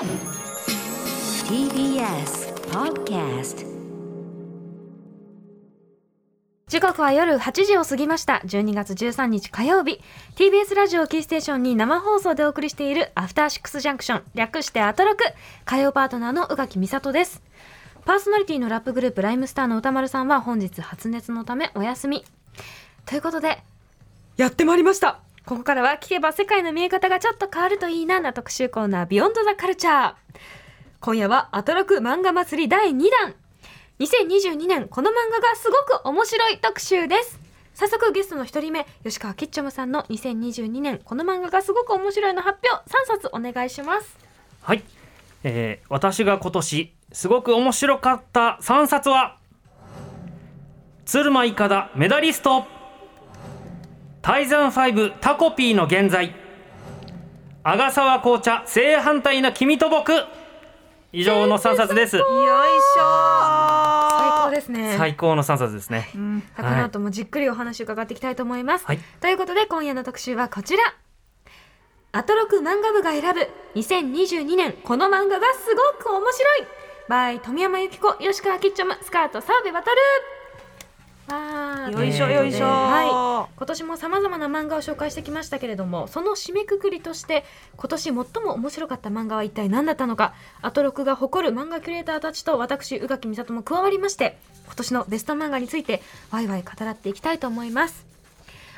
TBS Podcast 時刻は夜8時を過ぎました。12月13日火曜日。TBS ラジオキーステーションに生放送でお送りしているアフターシックスジャンクション略してアトロク。火曜パートナーの宇垣美里です。パーソナリティのラップグループライムスターの歌丸さんは本日発熱のためお休み。ということでやってまいりましたここからは聞けば世界の見え方がちょっと変わるといいなな特集コーナービヨンドザカルチャー今夜はアトロク漫画祭り第2弾。2022年この漫画がすごく面白い特集です。早速ゲストの一人目吉川キッチョムさんの2022年この漫画がすごく面白いの発表3冊お願いします。はい、えー私が今年すごく面白かった3冊は鶴間いかだメダリスト。タイザン5タコピーの現在。阿賀沢紅茶正反対な君と僕。以上の3冊です。よいしょ。最高ですね。最高の3冊ですね。うん。この後もじっくりお話を伺っていきたいと思います、はい。ということで今夜の特集はこちら。アトロク漫画部が選ぶ2022年。この漫画がすごく面白い。by 富山由紀子吉川キッチョムスカート澤部渡るよいしょねよいしょ、はい。今年もさまざまな漫画を紹介してきましたけれどもその締めくくりとして今年最も面白かった漫画は一体何だったのかアトロクが誇る漫画キュレーターたちと私宇垣美里も加わりまして今年のベスト漫画についてワイワイ語らっていきたいと思います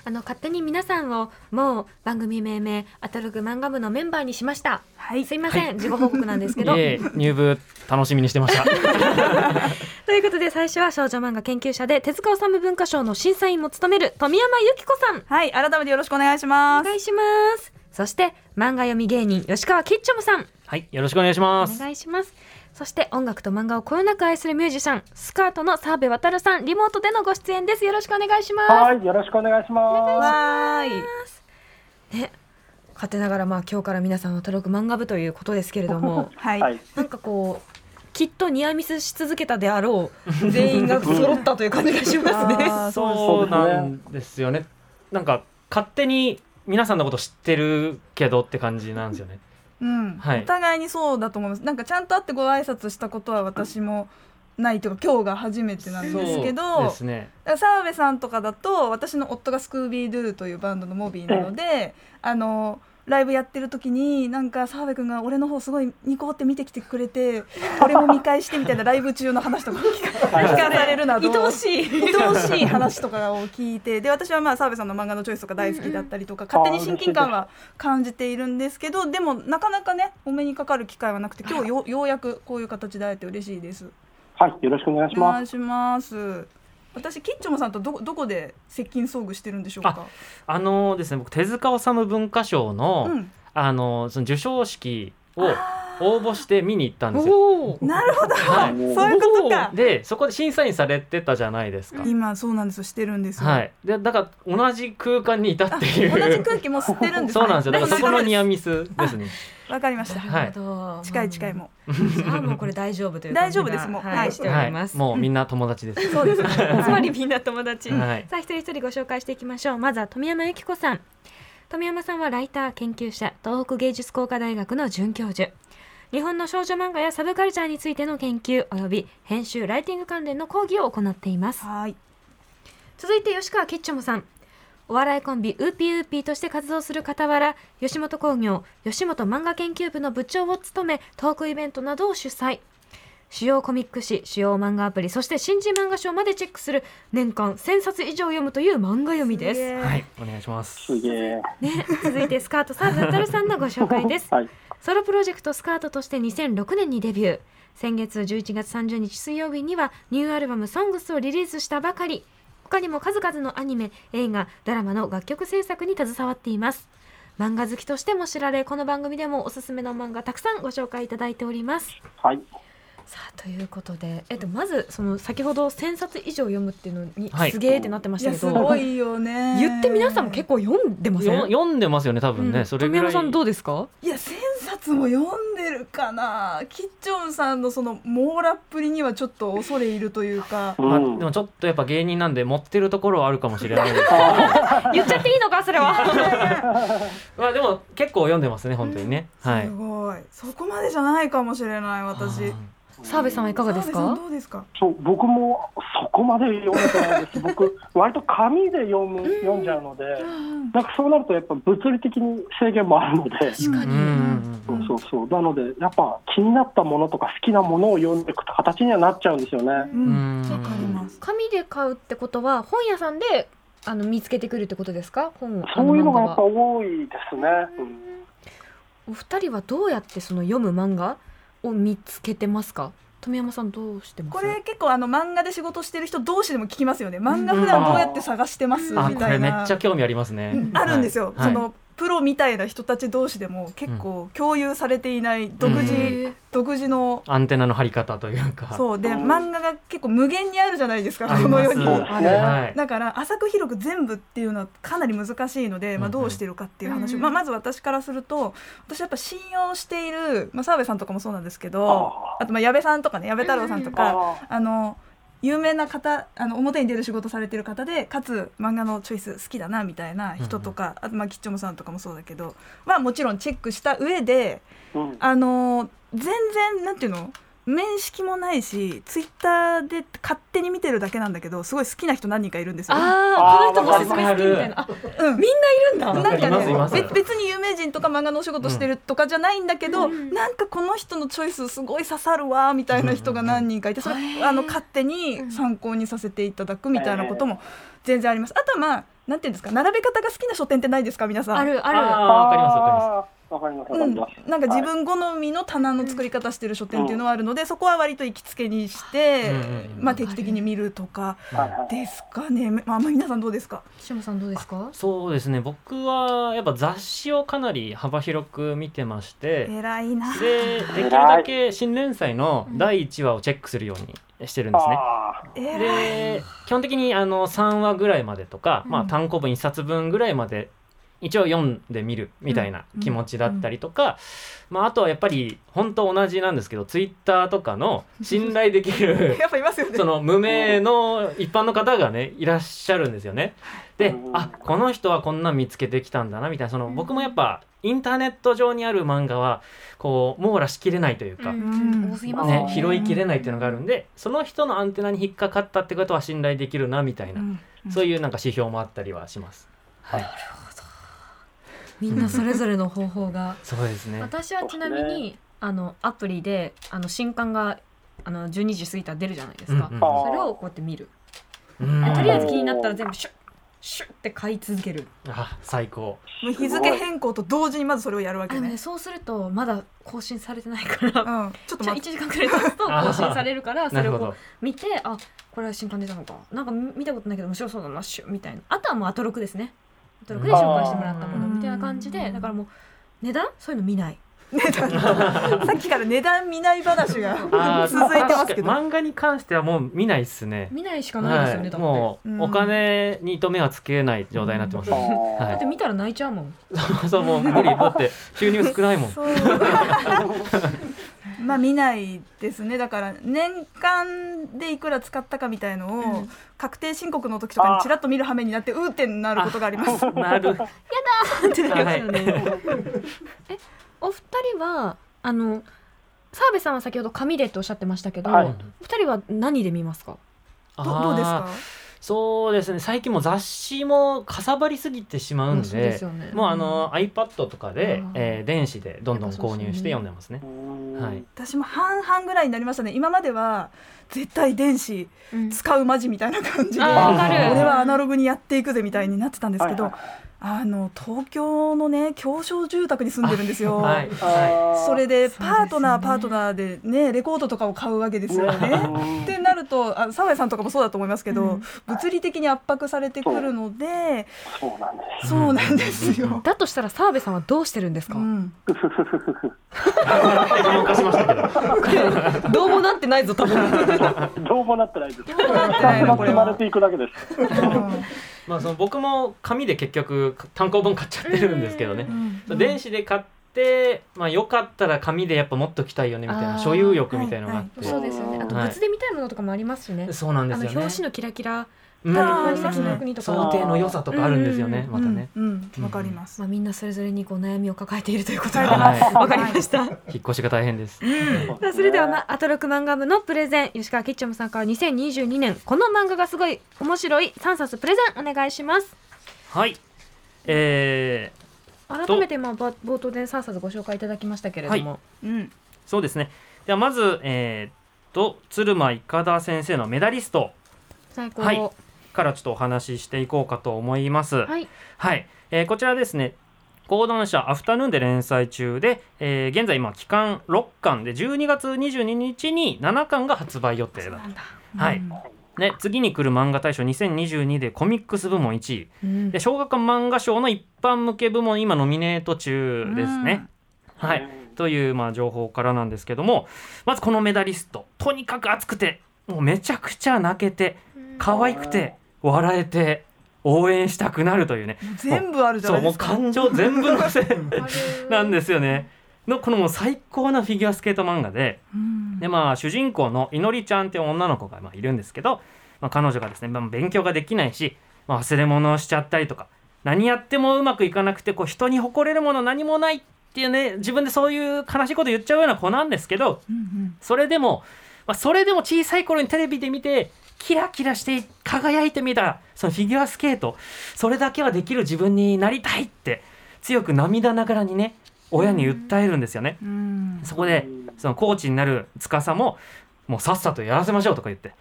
あの勝手に皆さんをもう番組命名アトロク漫画部のメンバーにしました。はい。すいません、自己報告なんですけど。いえ入部楽しみにしてました。ということで最初は少女漫画研究者で手塚治虫文化賞の審査員も務める富山由紀子さん。はい改めてよろしくお願いします。お願いします。そして漫画読み芸人吉川キッチョムさん。はいよろしくお願いしまおす願いしますそして音楽と漫画をこよなく愛するミュージシャンスカートの澤部渡さんリモートでのご出演です。よろしくお願いします。はい、よろしくお願いしまわーいね。勝手ながらまあ今日から皆さんはトロク漫画部ということですけれども はい、なんかこうきっとニアミスし続けたであろう全員が揃ったという感じがしますね。そうなんですよね。なんか勝手に皆さんのこと知ってるけどって感じなんですよねうん、はい。お互いにそうだと思います。なんかちゃんと会ってご挨拶したことは私もないというか今日が初めてなんですけどそうですね。部さんとかだと私の夫がスクービードゥというバンドのモビーなのであのライブやってる時になんか澤部君が俺の方すごいニコって見てきてくれて俺も見返してみたいなライブ中の話とか聞か聞かされるなど愛おしい愛おしい話とかを聞いてで私はまあ澤部さんの漫画のチョイスとか大好きだったりとか勝手に親近感は感じているんですけどでもなかなかねお目にかかる機会はなくて今日よようやくこういう形で会えて嬉しいです。はい、よろしくお願いします。お願いします。私キッチョモさんとどどこで接近遭遇してるんでしょうか？あのですね僕手塚治虫文化賞の、うん、あのその授賞式を応募して見に行ったんですよ。なるほど、はい。そういうことか。でそこで審査員されてたじゃないですか。今そうなんですよ。してるんですよ。はい、でだから同じ空間にいたっていう。同じ空気も吸ってるんです、ね。そうなんですよ。だからそこのニアミミスですね。わかりました。なるほど近い近いも。じゃあもうこれ大丈夫という大丈夫ですもう。はい、はい。しておはいります、もうみんな友達です。そうです。ね。つまりみんな友達、はい。さあ一人一人ご紹介していきましょう。まずはトミヤマユキコさんトミヤマさんはライター研究者東北芸術工科大学の准教授。日本の少女漫画やサブカルチャーについての研究及び編集ライティング関連の講義を行っています。はい。続いて吉川キッチョムさん。お笑いコンビウーピーウーピーとして活動する傍ら吉本興業吉本漫画研究部の部長を務めトークイベントなどを主催主要コミック誌主要漫画アプリそして新人漫画賞までチェックする年間1000冊以上読むという漫画読みです。はい、お願いします。すげえ。ね、続いてスカートサーブタルさんのご紹介です。はい、ソロプロジェクトスカートとして2006年にデビュー。先月11月30日水曜日にはニューアルバム「ソングスをリリースしたばかり。他にも数々のアニメ映画ドラマの楽曲制作に携わっています。漫画好きとしても知られこの番組でもおすすめの漫画たくさんご紹介いただいております。はい、さあということで、えっと、まずその先ほど1000冊以上読むっていうのにはい。すげーってなってましいやすたけど、ごいよね。言って皆さんも結構読んでませんよ読んでますよね多分ね、うん。それぐらい。富山さんどうですか？いや千冊冊も読んでるかな。キッチョンさんのその網羅っぷりにはちょっと恐れいるというか。まあ、うんでもちょっとやっぱ芸人なんで持ってるところはあるかもしれないです 言っちゃっていいのかそれは。まあでも結構読んでますね本当にね、はい。すごい。そこまでじゃないかもしれない私澤部さんはいかがですか？どうですか？そう僕もそこまで読めてないです。僕割と紙で読む読んじゃうので、なんかそうなるとやっぱ物理的に制限もあるので、確かうんに、そうそうそう。なのでやっぱ気になったものとか好きなものを読んでいく形にはなっちゃうんですよね。わかります。紙で買うってことは本屋さんであの見つけてくるってことですか？本をそういうのがやっぱ多いですね。うん。お二人はどうやってその読む漫画？を見つけてますか？富山さんどうしてます？これ結構あの漫画で仕事してる人同士でも聞きますよね。漫画普段どうやって探してますみあたいな。これめっちゃ興味ありますね、うん。あるんですよ、はい。そのプロみたいな人たち同士でも結構共有されていない独自、へ独自のアンテナの張り方というか。そう。でうん漫画が結構無限にあるじゃないですかこの世に。だから浅く広く全部っていうのはかなり難しいので、まあ、うん。うんどうしてるかっていう話を、うん。まあ、まず私からすると私やっぱ信用している、まあ、澤部さんとかもそうなんですけどああとまあ矢部さんとかね矢部太郎さんとか、ああの有名な方あの表に出る仕事されてる方でかつ漫画のチョイス好きだなみたいな人とか、あとまあキッチョムさんとかもそうだけどはもちろんチェックした上でうん。あの全然なんていうの面識もないしツイッターで勝手に見てるだけなんだけどすごい好きな人何人かいるんですよ。あーこの人もあーすごい好きみたいなあうん。みんないるんだ。なんかねべ別に有名人とか漫画のお仕事してるとかじゃないんだけど、うん。なんかこの人のチョイスすごい刺さるわみたいな人が何人かいてそれあの勝手に参考にさせていただくみたいなことも全然あります。あとはまあなんていうんですか並べ方が好きな書店ってないですか皆さん。あるある。あーわかりますわかりますわかりますわうんなんか自分好みの棚の作り方してる書店っていうのはあるので、そこは割と行きつけにして、まあ定期的に見るとかですかね。まあ、まあ皆さんどうですか？岸本さんどうですか？そうですね。僕はやっぱ雑誌をかなり幅広く見てまして偉いな。でできるだけ新連載の第1話をチェックするようにしてるんですね。で基本的にあの3話ぐらいまでとか、まあ、うん単行本1冊分ぐらいまで一応読んでみるみたいな気持ちだったりとか、まあ、あとはやっぱり本当同じなんですけどツイッターとかの信頼できる やっぱいますよね。その無名の一般の方がねいらっしゃるんですよね。でうんあこの人はこんなん見つけてきたんだなみたいな。その僕もやっぱインターネット上にある漫画はこう網羅しきれないというか、うん多すぎますね拾いきれないっていうのがあるんでその人のアンテナに引っかかったってことは信頼できるなみたいな、うんそういうなんか指標もあったりはします。はい、みんなそれぞれの方法が。そうですね。私はちなみに、あのアプリであの新刊があの12時過ぎたら出るじゃないですか、うんうんそれをこうやって見る。うん。でとりあえず気になったら全部シュッシュッって買い続ける。あ最高。もう日付変更と同時にまずそれをやるわけね。ね。そうするとまだ更新されてないから。うん、ちょっとじゃあ1待って。時間くらい経つと更新されるからそれをこう。見てあこれは新刊出たのか。なんか見たことないけど面白そうだなシュッみたいな。あとはもうアトロクですねアトロクで紹介してもらったものみたいな感じでだからもう値段？そういうの見ない。さっきから値段見ない話が続いてますけど。漫画に関してはもう見ないっすね。見ないしかないですよね、だって。もう、うん。お金に糸目はつけない状態になってます、あはだって見たら泣いちゃうもん。い、そうもう無理。だって収入少ないもん まあ見ないですね。だから年間でいくら使ったかみたいのを、うん。確定申告の時とかにちらっと見る羽目になってうーってなることがあります。なる。ってなりますよね。え、お二人はあの澤部さんは先ほど紙でっておっしゃってましたけど、はい。お二人は何で見ますか？どどうですか？そうですね。最近も雑誌もかさばりすぎてしまうんで,、そうですよね。もうあの iPad とかで、うん。えー電子でどんどん購入して読んでますね。ーはい。私も半々ぐらいになりましたね。今までは絶対電子うん。使うマジみたいな感じであーわかる。俺はアナログにやっていくぜみたいになってたんですけど、はいあの東京のね狭小住宅に住んでるんですよ。はいあはーそれでパートナーパートナーでねレコードとかを買うわけですよね。うんってなるとあ澤部さんとかもそうだと思いますけど、うん物理的に圧迫されてくるのでそうなんです。そうなんですよ。だとしたら澤部さんはどうしてるんですか？うん、ど どうもなってないぞ多分。どうもなってないです。どうもなってないのこれは積まれていくだけです。まあその僕も紙で結局単行本買っちゃってるんですけどね。うん電子で買っってまあよかったら紙でやっぱ持っときたいよねみたいな所有欲みたいなのがあって、そうですよね。あとはい。物で見たいものとかもありますしね、そうなんですよね。表紙のキラキラ、うんあー宝石の国とか。想定の良さとかあるんですよね、うんまたね、うんうん。わかります。まあ、みんなそれぞれにこう悩みを抱えているということ抱がわかりました。引っ越しが大変です、さあそれでは、ま、アトロク漫画部のプレゼン吉川キッチョムさんから2022年この漫画がすごい面白い3冊プレゼンお願いします。はい。えー、改めて、まあ、ば冒頭で3冊ご紹介いただきましたけれども、うん。そうですね。ではまずえー、っと鶴間いかだ先生のメダリスト。最高。はいからちょっとお話ししていこうかと思います。はい。はい、えーこちらですね。講談社アフタヌーンで連載中で、えー現在今期間6巻で12月22日に7巻が発売予定だ。はい。うん。で次に来る漫画大賞2022でコミックス部門1位。うん。で小学館漫画賞の一般向け部門今ノミネート中ですね。はい、というまあ情報からなんですけどもまずこのメダリスト。とにかく熱くてもうめちゃくちゃ泣けて可愛くて笑えて応援したくなるというね。全部あるじゃそないうですか。もう感情全部のせなんですよね。のこのもう最高なフィギュアスケート漫画でうん。でまあ主人公のいのりちゃんっていう女の子がまあいるんですけど、まあ、彼女がですね、まあ、勉強ができないし、まあ、忘れ物をしちゃったりとか何やってもうまくいかなくてこう人に誇れるもの何もないっていうね自分でそういう悲しいこと言っちゃうような子なんですけどうん。それでも、まあ、それでも小さい頃にテレビで見てキラキラして輝いてみた。そのフィギュアスケート。それだけはできる自分になりたいって。強く涙ながらにね親に訴えるんですよね。うん。そこでそのコーチになる司ももうさっさとやらせましょうとか言って。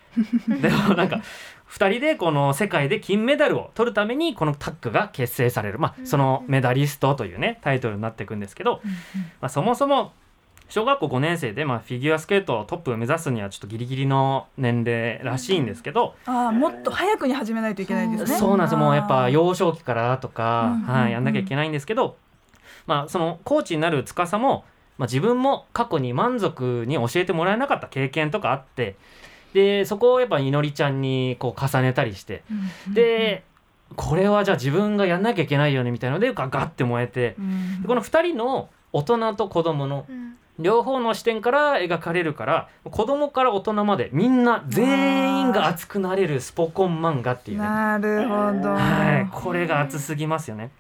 でもなんか2人でこの世界で金メダルを取るためにこのタッグが結成される、まあ、そのメダリストというねタイトルになっていくんですけど、まあ、そもそも小学校5年生でまあフィギュアスケートトップを目指すにはちょっとギリギリの年齢らしいんですけど、ああもっと早くに始めないといけないんですね。そうなんです。よもうやっぱ幼少期からとか、うんうんうんはい、やんなきゃいけないんですけど、まあ、そのコーチになる司も、まあ、自分も過去に満足に教えてもらえなかった経験とかあってでそこをやっぱいのりちゃんにこう重ねたりしてうんでこれはじゃあ自分がやんなきゃいけないよねみたいのでガガッて燃えてうんでこの2人の大人と子供のうん両方の視点から描かれるから子供から大人までみんな全員が熱くなれるスポコン漫画っていうね。なるほど。はい、これが熱すぎますよね。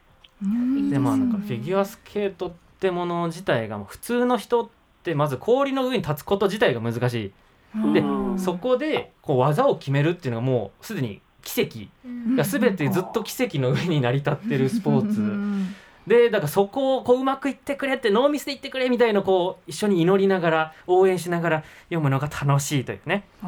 うん。でまあなんかフィギュアスケートってもの自体が普通の人ってまず氷の上に立つこと自体が難しい。でうん。そこでこう技を決めるっていうのがもうすでに奇跡。うん。が全てずっと奇跡の上に成り立ってるスポーうツんでだからそこをこううまくいってくれってノーミスでいってくれみたいのこう一緒に祈りながら応援しながら読むのが楽しいというね。あ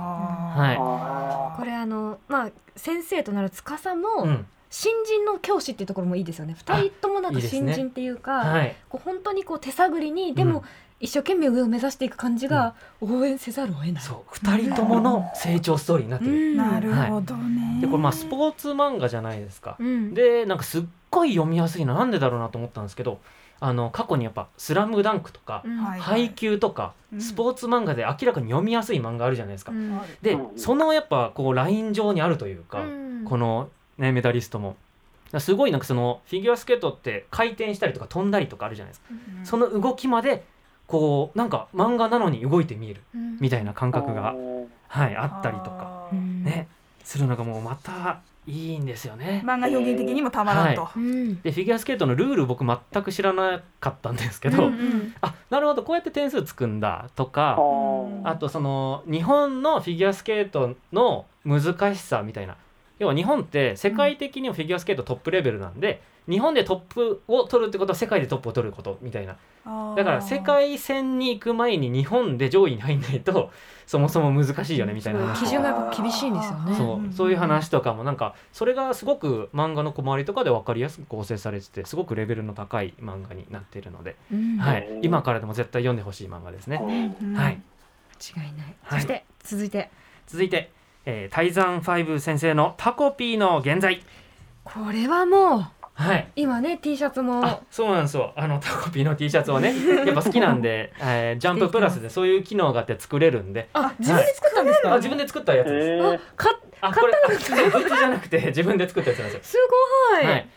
はい。あこれあのまあ先生となる司も、うん。新人の教師っていうところもいいですよね。二人ともなんか新人っていうかはい、こう本当にこう手探りにでも、うん一生懸命上を目指していく感じが応援せざるを得ない。そう。2人ともの成長ストーリーになってる。ん。なるほどね。でこれまあスポーツ漫画じゃないですか。うん、でなんかすっごい読みやすいな。なんでだろうなと思ったんですけどあの過去にやっぱ「スラムダンクとか配球とか、うん。スポーツ漫画で明らかに読みやすい漫画あるじゃないですか。うん。でうん。そのやっぱこうライン上にあるというか、うん。この、ね、メダリストも。すごいなんかそのフィギュアスケートって回転したりとか飛んだりとかあるじゃないですか、うん。その動きまでこうなんか漫画なのに動いて見えるうん。みたいな感覚が、はい、あったりとか、ね、するのがもうまたいいんですよね。漫画表現的にもたまらんと、うん。でフィギュアスケートのルール僕全く知らなかったんですけど、うんうん。あなるほどこうやって点数つくんだとかうん。あとその日本のフィギュアスケートの難しさみたいな。要は日本って世界的にもフィギュアスケートトップレベルなんで、日本でトップを取るってことは世界でトップを取ることみたいなだから世界戦に行く前に日本で上位に入んないと そもそも難しいよねみたいな。話基準が厳しいんですよね。そうそういう話とかもなんかそれがすごく漫画の小回りとかで分かりやすく構成されててすごくレベルの高い漫画になっているので、うん。はい。うん、今からでも絶対読んでほしい漫画ですね。うんはい、間違いない。はい。そして続いて。続いて、えー、タイザン5先生のタコピーの現在。これはもうはい。今ね T シャツもあそうなんですよあのタコピーの T シャツをね やっぱ好きなんで、えー、ジャンププラスでそういう機能があって作れるんであ自分で作ったんですか？あ自分で作ったやつです。えあかあこれあそうグッズじゃなくて自分で作ったやつなんですよ。すごい。はい、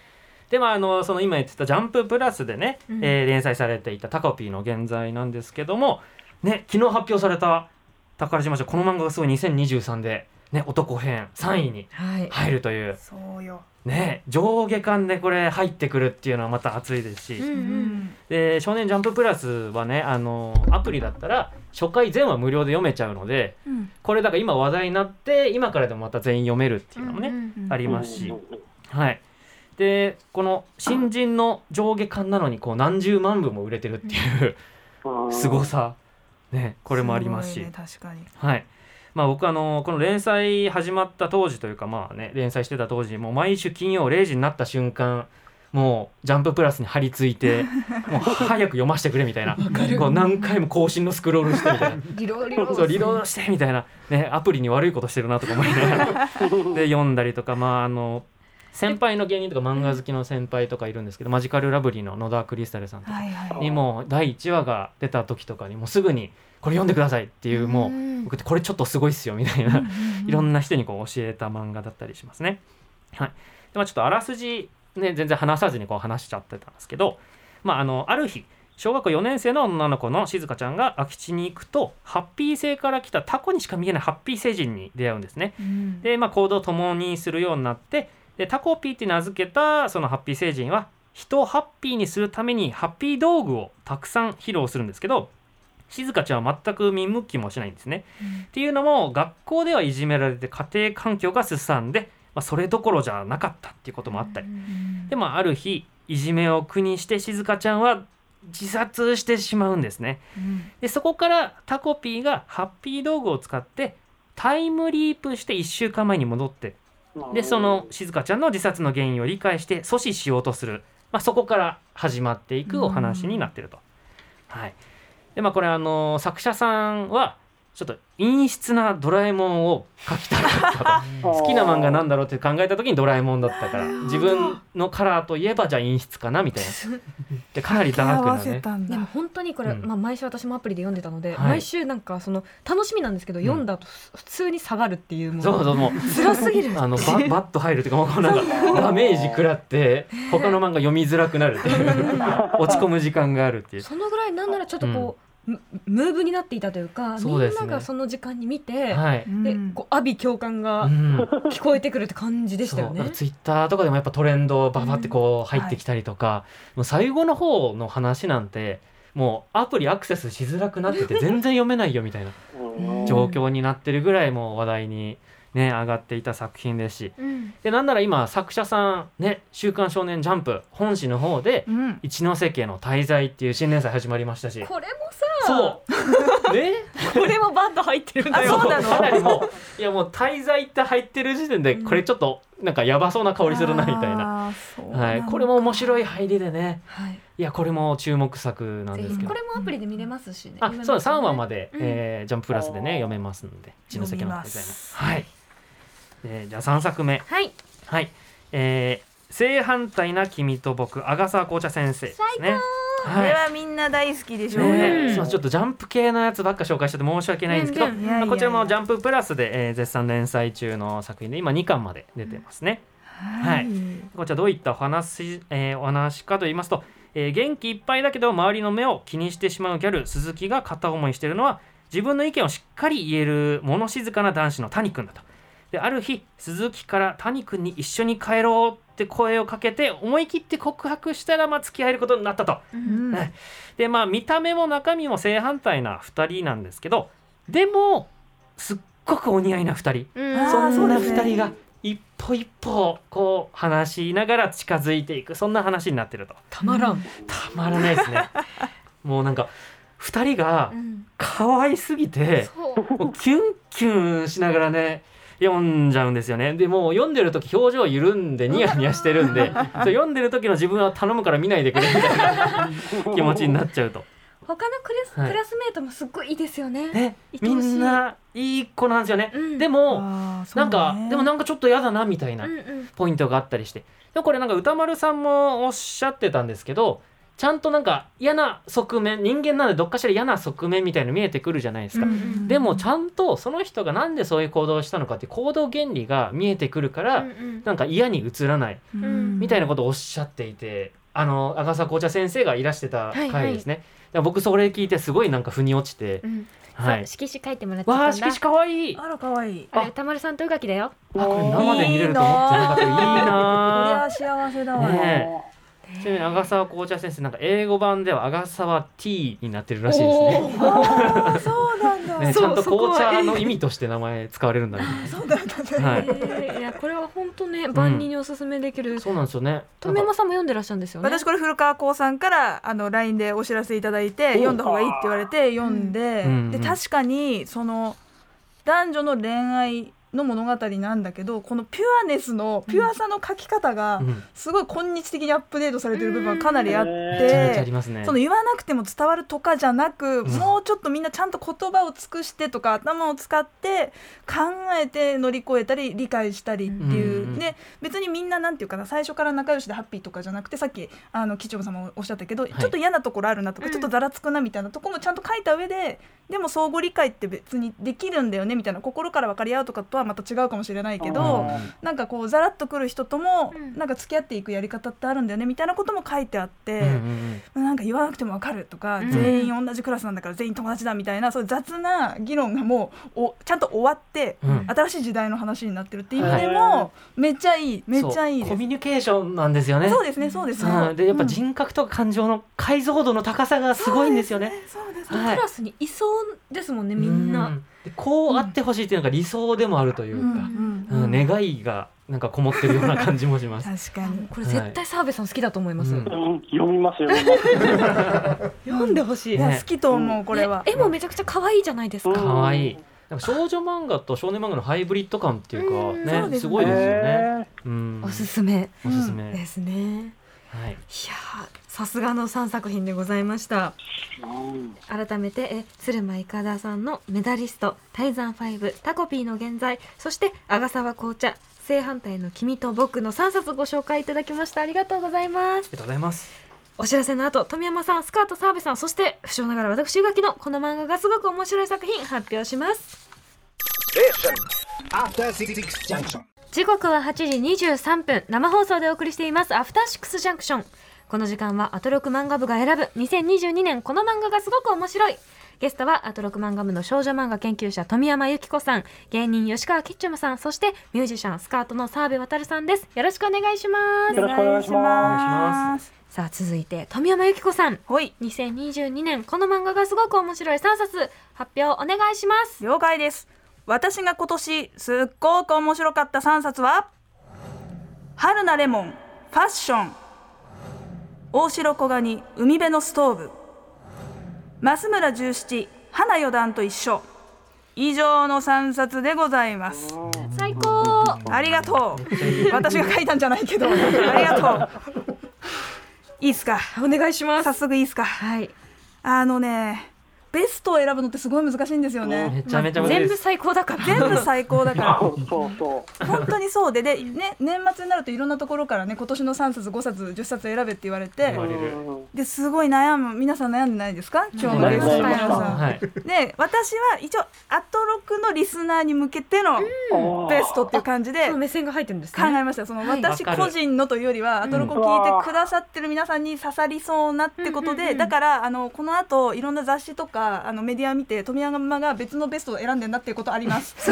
でまああのその今言ってた「ジャンププラス」でね、うんえー連載されていた「タコピー」の現在なんですけどもね昨日発表された宝島社この漫画がすごい2023で、ね、男編3位にはい入るという、そうよ。ね、上下巻でこれ入ってくるっていうのはまた熱いですし、うんうんで「少年ジャンププラス」はねあのアプリだったら初回全話無料で読めちゃうのでうん。これだから今話題になって今からでもまた全員読めるっていうのもね、うんうんありますし、うんはい。でこの新人の上下巻なのにこう何十万部も売れてるっていううんすごさ、ね、これもありますし、ごいね確かに。はい。まあ、僕あのこの連載始まった当時というかまあね連載してた当時もう毎週金曜0時になった瞬間もう「ジャンププラス」に張り付いて もう早く読ませてくれみたいな。こう何回も更新のスクロールしてみたいな。リローリローそうリロードしてみたいな、ね、アプリに悪いことしてるなとか思いながら。で読んだりとかまああの先輩の芸人とか漫画好きの先輩とかいるんですけどマジカルラブリーの野田クリスタルさんとか。にも第1話が出た時とかにもうすぐにこれ読んでくださいっていうもう僕ってこれちょっとすごいっすよみたいな、いろんな人にこう教えた漫画だったりしますね。はい、でまあちょっとあらすじね全然話さずにこう話しちゃってたんですけど、まあ、あのある日小学校4年生の女の子の静香ちゃんが空き地に行くとハッピー星から来たタコにしか見えないハッピー星人に出会うんですね。うん。で、まあ、行動を共にするようになってでタコピーって名付けたそのハッピー星人は人をハッピーにするためにハッピー道具をたくさん披露するんですけど静香ちゃんは全く見向きもしないんですね。っていうのも学校ではいじめられて家庭環境がすさんで、まあ、それどころじゃなかったっていうこともあったりうんでもある日いじめを苦にして静香ちゃんは自殺してしまうんですね。うんでそこからタコピーがハッピー道具を使ってタイムリープして1週間前に戻ってでその静香ちゃんの自殺の原因を理解して阻止しようとする、まあ、そこから始まっていくお話になってると。はい、でまあこれあの作者さんはちょっと陰湿なドラえもんを描きたかったと好きな漫画なんだろうって考えた時にドラえもんだったから自分のカラーといえばじゃあ陰湿かなみたいな。でかなりダークなね。でも。本当にこれ、うん。まあ、毎週私もアプリで読んでたので、はい。毎週なんかその楽しみなんですけど、読んだ後普通に下がるっていうもうそうそうもう。辛すぎる。あのババッと入るっていうかもうなんかダメージ食らって他の漫画読みづらくなるっていう。落ち込む時間があるっていう。そのぐらいなんならちょっとこう、ムムーブになっていたというかみんながその時間に見て、はい、でうん。こう阿鼻共感うがん、聞こえてくるって感じでしたよね。ツイッターとかでもやっぱトレンドババってこう入ってきたりとか、もう最後の方の話なんてもうアプリアクセスしづらくなってて 全然読めないよみたいなうん。状況になってるぐらいもう話題にね上がっていた作品ですし。うん。でなんなら今作者さんね「週刊少年ジャンプ」本誌の方でうん。一ノ瀬家の滞在っていう新連載始まりましたし。これもそう。ね？さこれもバッと入ってるんだよ。あそうなの？かなりもういやもう滞在って入ってる時点でこれちょっとなんかやばそうな香りするなみたいな、うなのはい、これも面白い入りでね。はい、いやこれも注目作なんですけど。これもアプリで見れますしね。あそう3話まで。で、うんえージャンププラスでね読めますので。一ノ瀬家の滞在はい、えーじゃあ3作目。はい。はい。えー正反対な君と僕阿賀沢紅茶先生ですね。これはみんな大好きでしょうね。ちょっとジャンプ系のやつばっか紹介してて申し訳ないんですけど、こちらもジャンププラスで、えー絶賛連載中の作品で今2巻まで出てますね。はい。こちらどういったお話,、えーお話かと言いますと、えー元気いっぱいだけど周りの目を気にしてしまうギャル鈴木が片思いしているのは自分の意見をしっかり言える物静かな男子の谷君だと。である日鈴木から谷君に一緒に帰ろうって声をかけて思い切って告白したらまあ付き合えることになったと。うん。はいでまあ見た目も中身も正反対な2人なんですけどでもすっごくお似合いな2人。うん。そんなそうですね。2人が一歩一歩こう話しながら近づいていく。そんな話になってると。たまらん。たまらないですね。もうなんか2人がうん。可愛すぎてキュンキュンしながらね読んじゃうんですよねでもう読んでる時表情緩んでニヤニヤしてるんで そう読んでる時の自分は頼むから見ないでくれみたいな 気持ちになっちゃうと。他のクラス、はいクラスメートもすっごいいいですよね。ね、みんないい子なんですよね。うんでもあーそうなんか、ねでもなんかちょっと嫌だなみたいなうんうん。ポイントがあったりしてでもこれなんか歌丸さんもおっしゃってたんですけどちゃんとなんか嫌な側面人間なんでどっかしら嫌な側面みたいの見えてくるじゃないですか、うんでもちゃんとその人がなんでそういう行動をしたのかっていう行動原理が見えてくるから、うんうん。なんか嫌に映らないん。みたいなことをおっしゃっていてあの赤澤紅茶先生がいらしてたはいはい。回ですね、だから僕それ聞いてすごいなんか腑に落ちてう、ん。はい。色紙書いてもらってたんだ。わあ色紙かわいい。あら可愛いあれ歌丸さんと宇垣だよ。あこれ生で見れると思ってなかったいいなゃ幸せだわ、ねちなみに赤澤紅茶先生なんか英語版では赤澤 T になってるらしいですね。そうなんだ、ねちそうゃんと紅茶の意味として名前使われるんだみたいそうだったな。はい。えーいやこれは本当ね万人におすすめできる。そうなんですよね。富山さんも読んでらっしゃるんですよね。私これ古川光さんからあの LINE でお知らせいただいてお読んだ方がいいって言われて読んで、うんうん。で確かにその男女の恋愛の物語なんだけどこのピュアネスのピュアさの書き方がうん。すごい今日的にアップデートされてる部分がかなりあってり。ますね。その言わなくても伝わるとかじゃなく、ん。もうちょっとみんなちゃんと言葉を尽くしてとか頭を使って考えて乗り越えたり理解したりっていう、で別にみんななんていうかな最初から仲良しでハッピーとかじゃなくてさっきあの吉長さんもおっしゃったけど、い。ちょっと嫌なところあるなとか、うん。ちょっとざらつくなみたいなとこもちゃんと書いた上ででも相互理解って別にできるんだよねみたいな心から分かり合うとかとはまた違うかもしれないけど。なんかこうざらっとくる人ともうん。なんか付き合っていくやり方ってあるんだよねみたいなことも書いてあって、なんか言わなくてもわかるとか、うん。全員同じクラスなんだから全員友達だみたいなそういう雑な議論がもうおちゃんと終わって、うん。新しい時代の話になってるっていう意味でも、めっちゃいいめっちゃいいコミュニケーションなんですよね。そうですねそうですね、うん。でやっぱうん。人格とか感情の解像度の高さがすごいんですよね。そうですクはい。ラスにいそうですもんねみんうな。でこうあってほしいっていうのが理想でもあるというか、うんうん願いがなんかこもってるような感じもします。確かにこれ絶対澤部さん好きだと思います。うんうん読みますよ。読んでほしい。ね好きと思うこれは、ね絵もめちゃくちゃ可愛いじゃないですか。可愛いなんか少女漫画と少年漫画のハイブリッド感っていうかうんねねすごいですよね。へうんおすすめおすすめ。ですね。はい。いやーさすがの3作品でございました。ーうん改めてえ鶴間いかださんのメダリスト「タイザン5」「タコピーの現在」そして「阿賀沢紅茶」「正反対の君と僕」の3冊ご紹介いただきましたありがとうございますありがとうございます。お知らせの後富山さんスカート澤部さんそして不詳ながら私宇垣のこの漫画がすごく面白い作品発表します After Six Junction. 時刻は8時23分生放送でお送りしていますアフターシックスジャンクションこの時間はアトロク漫画部が選ぶ2022年この漫画がすごく面白い。ゲストはアトロク漫画部の少女漫画研究者富山由紀子さん。芸人吉川きっちょむさんそしてミュージシャンスカートの澤部渡さんです。よろしくお願いします。よろしくお願いします。さあ続いて富山由紀子さん。ほい。2022年この漫画がすごく面白い。3冊発表お願いします。了解です。私が今年すっごく面白かった3冊は春菜レモンファッション大城小ガニ海辺のストーブ。増村十七花四段と一緒。以上の3冊でございます。最高。ありがとう。私が書いたんじゃないけど。ありがとう。いいっすか？お願いします。早速いいっすか？はい。あのねベストを選ぶのってすごい難しいんですよね。めちゃめちゃ。全部最高だから。全部最高だから。そうそう。本当にそうで。で、ね、年末になるといろんなところからね今年の3冊5冊10冊選べって言われて、言われるうんですごい悩む皆さん悩んでないですか？今日のゲストの皆さん。はい。で私は一応アトロクのリスナーに向けてのベストっていう感じで目線が入ってるんですね。えました。そのはい。私個人のというよりはアトロクを聞いてくださってる皆さんに刺さりそうなってことでだからあのこの後いろんな雑誌とかあのメディア見て富山が別のベストを選んでんなっていうことあります。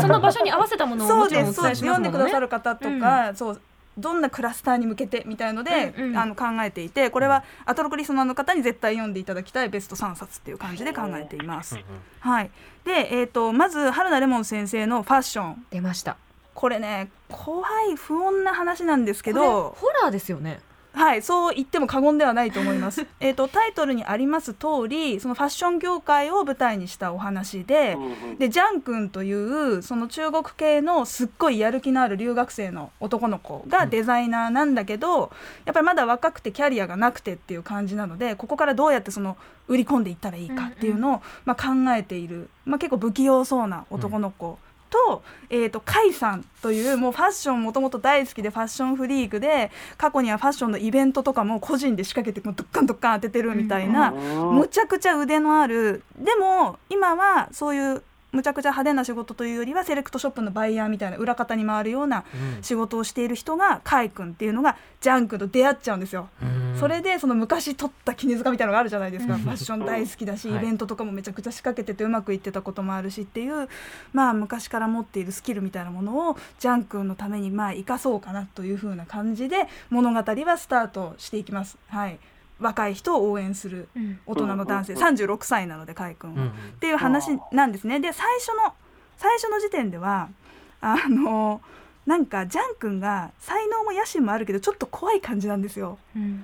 その場所に合わせたものをそうもちろんお伝えしますもんね。読んでくださる方とか、そうどんなクラスターに向けてみたいので、うんうん。あの考えていてこれはアトロクリスナーの方に絶対読んでいただきたいベスト3冊っていう感じで考えています。はい、で、えー、とまず春菜レモン先生のファッション。出ましたこれね怖い不穏な話なんですけどホラーですよねはいそう言っても過言ではないと思います。えーとタイトルにあります通りそのファッション業界を舞台にしたお話で。でジャン君というその中国系のすっごいやる気のある留学生の男の子がデザイナーなんだけど、やっぱりまだ若くてキャリアがなくてっていう感じなのでここからどうやってその売り込んでいったらいいかっていうのを、まあ、考えている、まあ、結構不器用そうな男の子と,、えー、と甲斐さんというもうファッションもともと大好きでファッションフリークで過去にはファッションのイベントとかも個人で仕掛けてもうドッカンドッカン当ててるみたいな、むちゃくちゃ腕のある。でも今はそういうむちゃくちゃ派手な仕事というよりはセレクトショップのバイヤーみたいな裏方に回るようなうん。仕事をしている人がカイ君っていうのがジャンクと出会っちゃうんですよ。うん。それでその昔撮った絹塚みたいなのがあるじゃないですか、ファッション大好きだし、はい。イベントとかもめちゃくちゃ仕掛けててうまくいってたこともあるしっていうまあ昔から持っているスキルみたいなものをジャン君のためにまあ生かそうかなという風な感じで物語はスタートしていきます。はい若い人を応援するうん。大人の男性36歳なのでカイ君は、うん。っていう話なんですね。で最初の最初の時点ではあのなんかジャン君が才能も野心もあるけどちょっと怖い感じなんですよ。うん。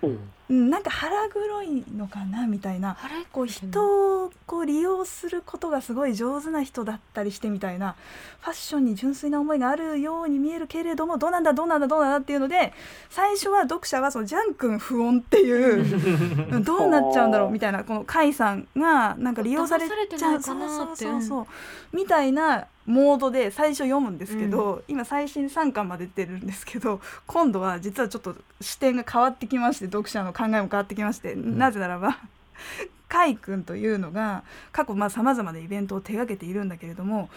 うん、なんか腹黒いのかなみたいな。あれこう人をこう利用することがすごい上手な人だったりしてみたいな。ファッションに純粋な思いがあるように見えるけれどもどうなんだどうなんだどうなんだっていうので最初は読者はそのジャン君不穏っていううん どうなっちゃうんだろうみたいなこの甲斐さんがなんか利用されちゃうそうってそうそうそう。みたいなモードで最初読むんですけど、今最新3巻まで出てるんですけど今度は実はちょっと視点が変わってきまして読者の考えも変わってきまして、なぜならば甲斐君というのが過去さまざまなイベントを手掛けているんだけれども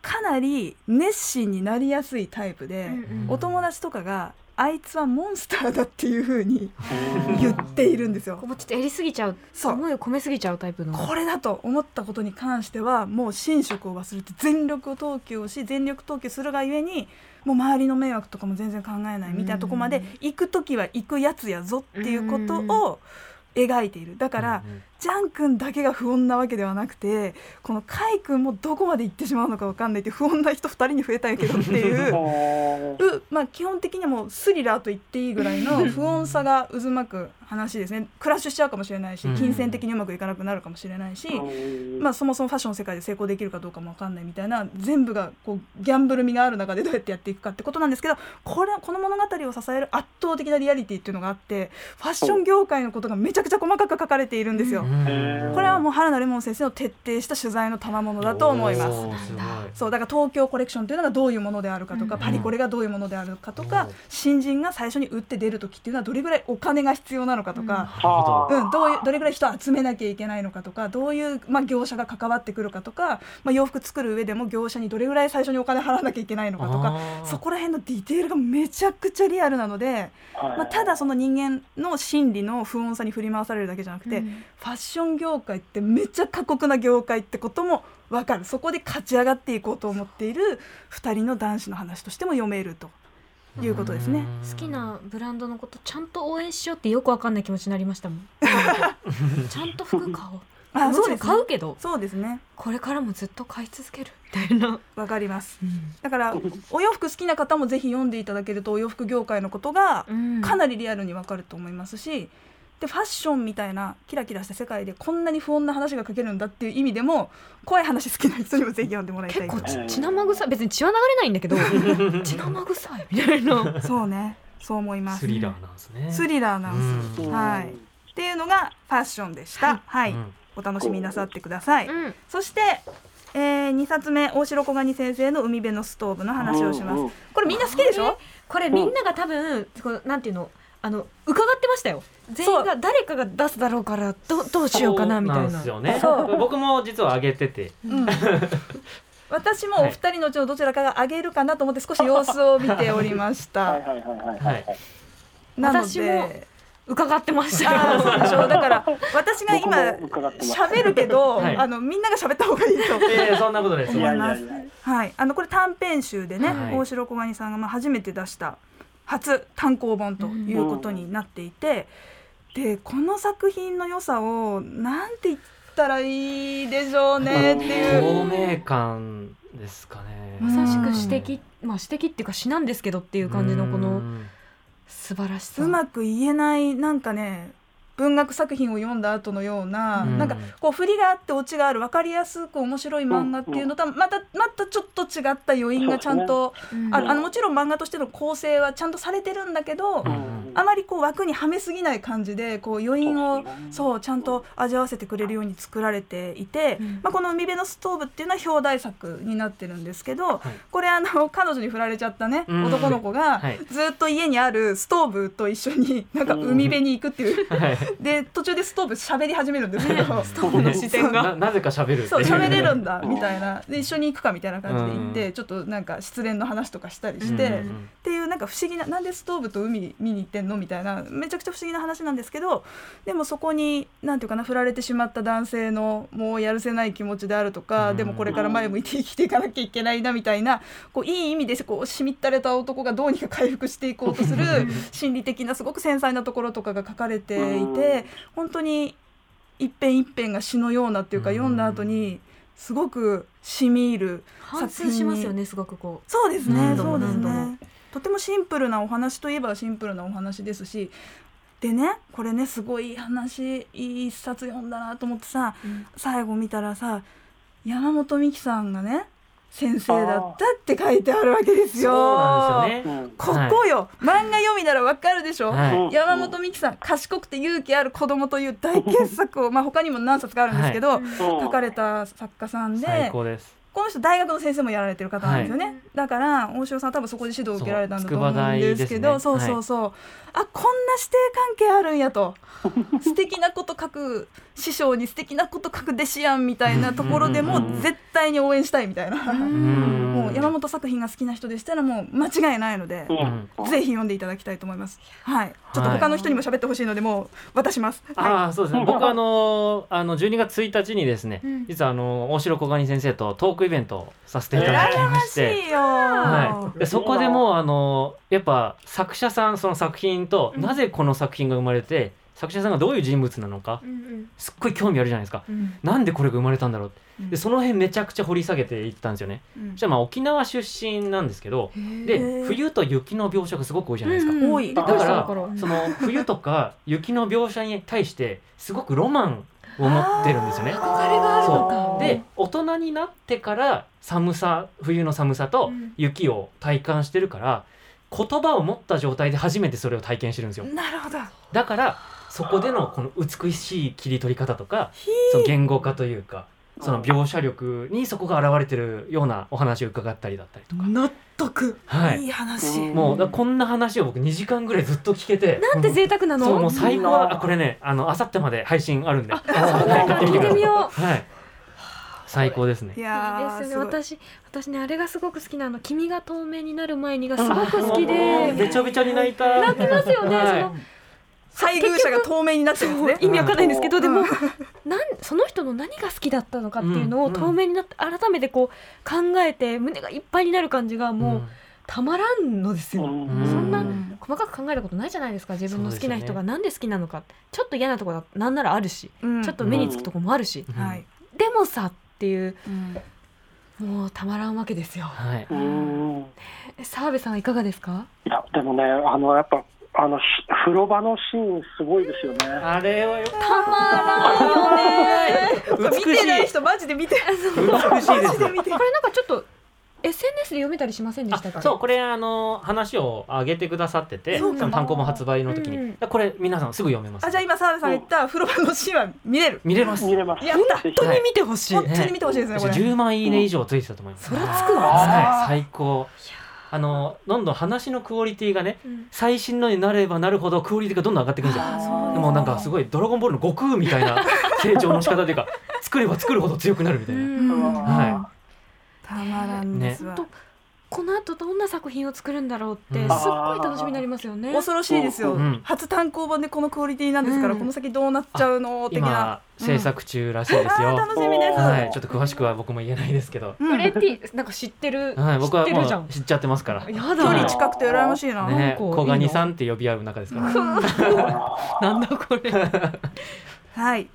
かなり熱心になりやすいタイプで、うんうん。お友達とかがあいつはモンスターだっていう風に言っているんですよ。こ。うちょっとやりすぎちゃう。そう。思いを込めすぎちゃうタイプの。これだと思ったことに関してはもう寝食を忘れて全力投球をし全力投球するがゆえにもう周りの迷惑とかも全然考えないみたいなとこまで行く時は行くやつやぞっていうことを描いている。だからうんジャン君だけが不穏なわけではなくてこのカイ君もどこまで行ってしまうのか分かんないって不穏な人2人に増えたんやけどっていう。うまあ、基本的にはもうスリラーと言っていいぐらいの不穏さが渦巻く話ですね。クラッシュしちゃうかもしれないしうん。金銭的にうまくいかなくなるかもしれないし、まあ、そもそもファッションの世界で成功できるかどうかも分かんないみたいな全部がこうギャンブル味がある中でどうやってやっていくかってことなんですけどこれこの物語を支える圧倒的なリアリティっていうのがあってファッション業界のことがめちゃくちゃ細かく書かれているんですよ。うん。これはもう原田レモン先生の徹底した取材の賜物だと思います。そうだから東京コレクションというのがどういうものであるかとか、うん。パリコレがどういうものであるかとか、うん。新人が最初に売って出る時っていうのはどれぐらいお金が必要なのかとか、うん。どういうどれぐらい人を集めなきゃいけないのかとかどういう、まあ、業者が関わってくるかとか、まあ、洋服作る上でも業者にどれぐらい最初にお金払わなきゃいけないのかとかそこら辺のディテールがめちゃくちゃリアルなので、まあ、ただその人間の心理の不穏さに振り回されるだけじゃなくて、うん。ファッション業界ってめっちゃ過酷な業界ってことも分かる。そこで勝ち上がっていこうと思っている2人の男子の話としても読めるということですね。好きなブランドのことちゃんと応援しようってよくわかんない気持ちになりましたもん。ちゃんと服買おう。あそうですね。買うけど。そうですね。これからもずっと買い続けるみたいな、わかります。だからお洋服好きな方もぜひ読んでいただけるとお洋服業界のことがうん。かなりリアルにわかると思いますしでファッションみたいなキラキラした世界でこんなに不穏な話が書けるんだっていう意味でも怖い話好きな人にもぜひ読んでもらいたい結構ち血生臭い。別に血は流れないんだけど血生臭いみたいな。そうね。そう思います。スリラーなんですね。スリラーなんです、うん。はい。っていうのがファッションでした。はい、うん。お楽しみなさってください、うん。そして、えー、2冊目大城小金先生の海辺のストーブの話をします、これみんな好きでしょ？これみんなが多分こうなんていうの？あの伺ってましたよ。全員が誰かが出すだろうからどどうしようかなみたいな。そうなんですよね。そう。僕も実は上げてて。うん。私もお二人のうちのどちらかがあげるかなと思って少し様子を見ておりました、はいはいはいはいはい。はい。なの私もで伺ってましたああそうでしょだから私が今喋るけど、はい。あのみんなが喋った方がいいとええそんなことです。よいやいやいや。はい、あのこれ短編集でね、はい。大城小金さんがまあ初めて出した初単行本ということになっていて、でこの作品の良さをなんて言ったらいいでしょうねっていう。透明感ですかね。まさしく指摘まあ指摘っていうか詩なんですけどっていう感じのこのうん。素晴らしさ。うまく言えないなんかね文学作品を読んだ後のような、うん。なんかこう振りがあってオチがある分かりやすく面白い漫画っていうのとはまたまたちょっと違った余韻がちゃんとある、あのもちろん漫画としての構成はちゃんとされてるんだけど、うん。あまりこう枠にはめすぎない感じでこう余韻をそうちゃんと味わわせてくれるように作られていて、うん。まあ、この「海辺のストーブ」っていうのは表題作になってるんですけど、はい。これあの彼女に振られちゃったね、うん。男の子が、はい。ずっと家にあるストーブと一緒になんか海辺に行くっていう、はいで途中でストーブ喋り始めるんですけど。ストーブの視点が。ななぜか喋るそう喋れるんだみたいな。で一緒に行くかみたいな感じで行って、うちょっとなんか失恋の話とかしたりうんして、うん。っていうなんか不思議ななんでストーブと海見に行ってんのみたいなめちゃくちゃ不思議な話なんですけどでもそこになんていうかな振られてしまった男性のもうやるせない気持ちであるとか、うん。でもこれから前向いて生きていかなきゃいけないなみたいなこういい意味でこうしみったれた男がどうにか回復していこうとする心理的なすごく繊細なところとかが書かれていて本当に一遍一遍が詩のようなっていうかうん。読んだ後にすごくしみ入る反数しますよねすごくこそうですね、そうですね。とてもシンプルなお話といえばシンプルなお話ですし、でね、これねすごい話いい一冊読んだなと思ってさ、うん。最後見たらさ、山本美樹さんがね先生だったって書いてあるわけですよ。そうなんですよね。うんここよ、漫画読みならわかるでしょ。はい。山本美樹さん賢くて勇気ある子供という大傑作をまあ他にも何冊かあるんですけど、うん書かれた作家さんで最高ですこの人大学の先生もやられてる方なんですよね、だから大城さんは多分そこで指導を受けられたんだと思うんですけどそうそうそうそう、あこんな師弟関係あるんやと。素敵なこと書く師匠に素敵なこと書く弟子やんみたいなところでも絶対に応援したいみたいな、うん。もう山本作品が好きな人でしたらもう間違いないので、うん。ぜひ読んでいただきたいと思います。はい、ちょっと他の人にも喋ってほしいのでもう渡します。はい。ああそうですね。僕あのあの12月1日にですね、うん。実はあの大城小蟹先生とトークイベントをさせていただきましして、はい、でそこでもうあのやっぱ作者さんその作品と、うん。なぜこの作品が生まれて作者さんがどういう人物なのかう、うん。すっごい興味あるじゃないですか。うん。なんでこれが生まれたんだろう？うん。でその辺めちゃくちゃ掘り下げていったんですよね。うん。じゃあまあ沖縄出身なんですけどで冬と雪の描写がすごく多いじゃないですか、うん多い。だからその冬とか雪の描写に対してすごくロマンを持ってるんですよね。憧れがあるのか。で大人になってから寒さ冬の寒さとうん。雪を体感してるから言葉を持った状態で初めてそれを体験してるんですよ。なるほど。だからそこでのこの美しい切り取り方とかその言語化というかその描写力にそこが現れてるようなお話を伺ったりだったりとか。納得。はい。いい話。うんもうこんな話を僕2時間ぐらいずっと聞けてなんて贅沢なの？そうもう最高うんだあこれねあの明後日まで配信あるんで。そうなんだ聞い。てみよう。はい。最高ですね。いいいやーですよね。私私ねあれがすごく好きなの「君が透明になる前に」がすごく好きで。べちょべちょに泣いた。泣きますよね、はい。その配偶者が透明になってるんですね。意味わかんないんですけど、うん。でもなんその人の何が好きだったのかっていうのをうん。透明になって改めてこう考えて胸がいっぱいになる感じがもうたまらんのですよ、うん。そんなうん細かく考えたことないじゃないですか。自分の好きな人がなんで好きなのか。ちょっと嫌なところがなんならあるし、うん。ちょっと目につくとこもあるし、うん。はい。でもさっていううん。もうたまらんわけですよ。はい。澤部さんはいかがですか？いやでもねあのやっぱあのし風呂場のシーンすごいですよね。あれはよた。まらんよね。見てない人マジで見て。美しいですこ。れなんかちょっと SNS で読めたりしませんでしたっけあそうこれあの話を上げてくださっててその単行本発売の時に、うんこれ皆さんすぐ読めます。あじゃあ今澤部さんが言った風呂場のシーンは見れる。見れます。見れます。本当に見てほしい、本当に見てほしいですね。これ。10万いいね以上ついてたと思います、そりゃつくわはい。最高あのどんどん話のクオリティがねうん。最新のになればなるほどクオリティがどんどん上がっていくんですよあそうでもなんかすごい「ドラゴンボール」の悟空みたいな 成長の仕方というか作れば作るほど強くなるみたいな、うん。はたまらんですわ。ねこの後どんな作品を作るんだろうってうん。すっごい楽しみになりますよね。恐ろしいですよ、うん。初単行本でこのクオリティなんですから、うん。この先どうなっちゃうの的な。今制作中らしいですよ、楽しみです、はい、ちょっと詳しくは僕も言えないですけど、なんか知ってる、はい、僕はも知ってるじゃん。う知っちゃってますから。やだ。距離近くて羨ましいな、小蟹さんって呼び合う仲ですから、なんだこれ。はい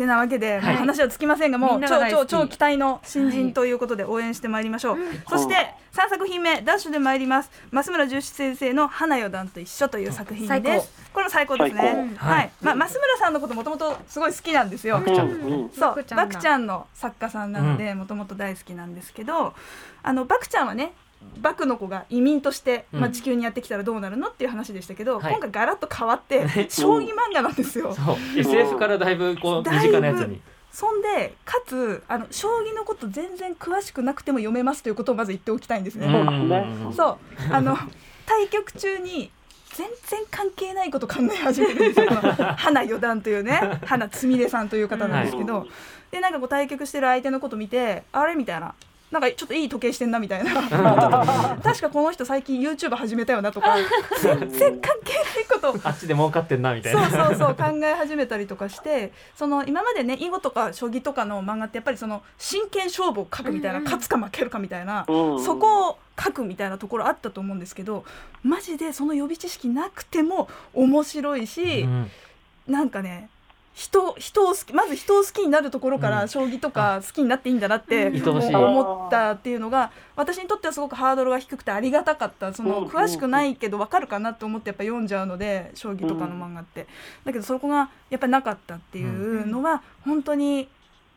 てなわけで、はい。もう話はつきませんがもみうん超超超期待の新人ということで応援してまいりましょう、そして3作品目ダッシュで参ります。増村重視先生の「花よ団と一緒」という作品です。これも最高ですね。は、はい。い。まあ、増村さんのこともともとすごい好きなんですよ、ちゃんうんそう。バクちゃんの作家さんなのでもともと大好きなんですけどあのバクちゃんはねバクの子が移民として、まあ、うん。地球にやってきたらどうなるのっていう話でしたけど、はい今回ガラッと変わって将棋漫画なん。ですよ。SF からだいぶこうだいぶ身近なやつにそん。でかつあの将棋のこと全然詳しくなくても読めますということをまず言っておきたいん。ですね。そうそうあの対局中に全然関係ないこと考え始めるん。ですよ花四段というね花つみれさん。という方なん。ですけど、はいでなん。かこう対局してる相手のこと見てあれみたいな。なんかちょっといい時計してんなみたいな。確かこの人最近 YouTube 始めたよなとか。全然関係ないこと。をあっちで儲かってんなみたいそうなそうそう考え始めたりとかしてその今までね囲碁とか将棋とかの漫画ってやっぱりその真剣勝負を書くみたいな、勝つか負けるかみたいな、うん。そこを書くみたいなところあったと思うんですけどマジでその予備知識なくても面白いし、うん。なんかね人人を好きまず人を好きになるところかうん。ら将棋とか好きになっていいんだなって思ったっていうのが私にとってはすごくハードルが低くてありがたかった。そのうん。詳しくないけど分かるかなと思ってやっぱ読んじゃうので将棋とかの漫画って。だけどそこがやっぱりなかったっていうのは本当に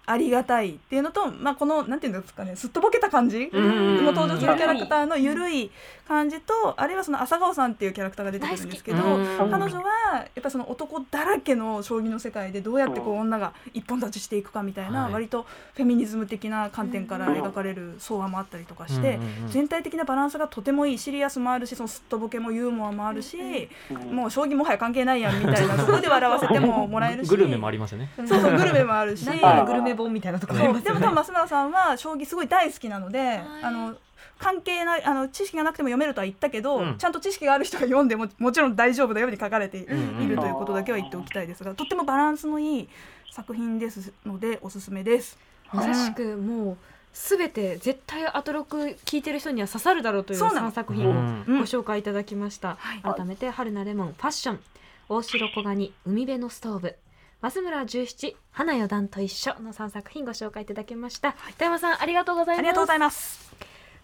ありがたいっていうのと、まあ、このなんていうんですかねすっとぼけた感じ？うも登場するキャラクターの緩い感じとあるいはその朝顔さんっていうキャラクターが出てくるんですけど彼女はやっぱその男だらけの将棋の世界でどうやってこう女が一本立ちしていくかみたいなはい。割とフェミニズム的な観点から描かれる相話もあったりとかして全体的なバランスがとてもいいシリアスもあるしそのすっとぼけもユーモアもあるしもう将棋もはや関係ないやんみたいなところで笑わせてももらえるし。グルメもありますよね。そうそうグルメもあるし。グルメ本みたいなところありますよでも多分増村さんは将棋すごい大好きなので、あの関係ないあの知識がなくても読めるとは言ったけど、うん。ちゃんと知識がある人が読んでも もちろん大丈夫だように書かれているうんということだけは言っておきたいですがとってもバランスのいい作品ですのでおすすめです。まさしくもうすべて絶対アトロク聞いてる人には刺さるだろうというそうなの。3作品をうん。うんご紹介いただきました、はい。改めて春菜レモンファッション。大城小ガニ海辺のストーブ増村十七花四段と一緒の3作品ご紹介いただきました。富山さんありがとうございます。ありがとうございます。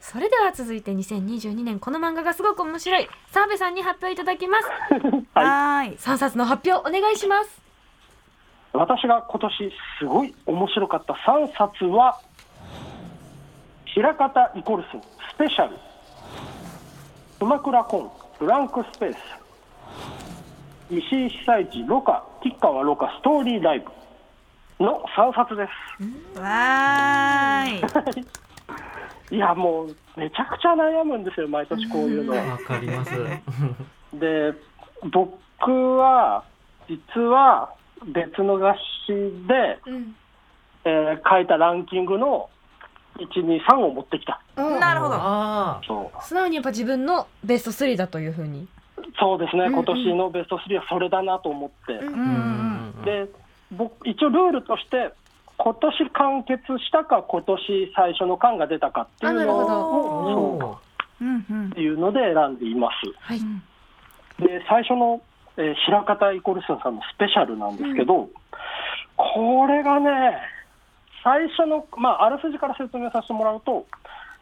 それでは続いて2022年この漫画がすごく面白い。澤部さんに発表いただきます。はい。はーい。3冊の発表お願いします。私が今年すごい面白かった3冊は「平方イコルスンスペシャル」「熊倉コンブランクスペース」「石井被災地ロカ吉川ロカストーリーライブ」の3冊です。わーい。いやもうめちゃくちゃ悩むんですよ毎年こういうの。わかります で僕は実は別の雑誌で、うんえー書いたランキングの123を持ってきたなるほど。あそう素直にやっぱ自分のベスト3だというふうにそうですね、うんうん。今年のベスト3はそれだなと思って、うんうんうーうんん。で僕一応ルールとして今年完結したか今年最初の巻が出たかっていうのをおーうんうんそう。いうので選んでいます。はい。で最初の、えー白方イコルスンさんのスペシャルなんですけど、これがね最初の、まあ、あらすじから説明させてもらうと,、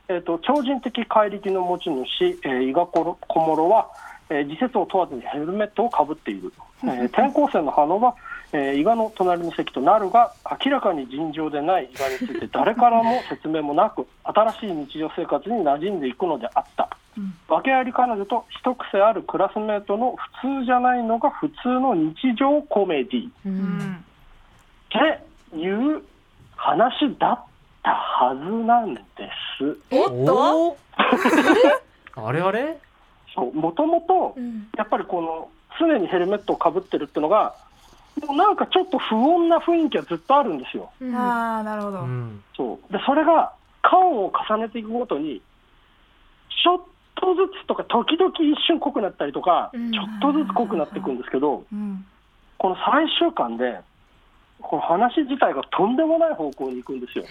えー、と超人的怪力の持ち主、えー、伊賀小諸は、えー時節を問わずにヘルメットをかぶっている、えー転校生の花は、えー伊賀の隣の席となるが明らかに尋常でない伊賀について誰からも説明もなく新しい日常生活に馴染んでいくのであった。訳あり彼女と一癖あるクラスメートの普通じゃないのが普通の日常コメディっううんん。ていう話だったはずなんです。おっと？あれあれ？もともとうんやっぱりこの常にヘルメットをかぶってるってのがもうなんかちょっと不穏な雰囲気はずっとあるんですよ。うんああなるほど。うんそうでそれが巻を重ねていくごとにちょっとずつとか時々一瞬濃くなったりとか、うんちょっとずつ濃くなっていくんですけどうん。この最終巻でこの話自体がとんでもない方向に行くんですよ。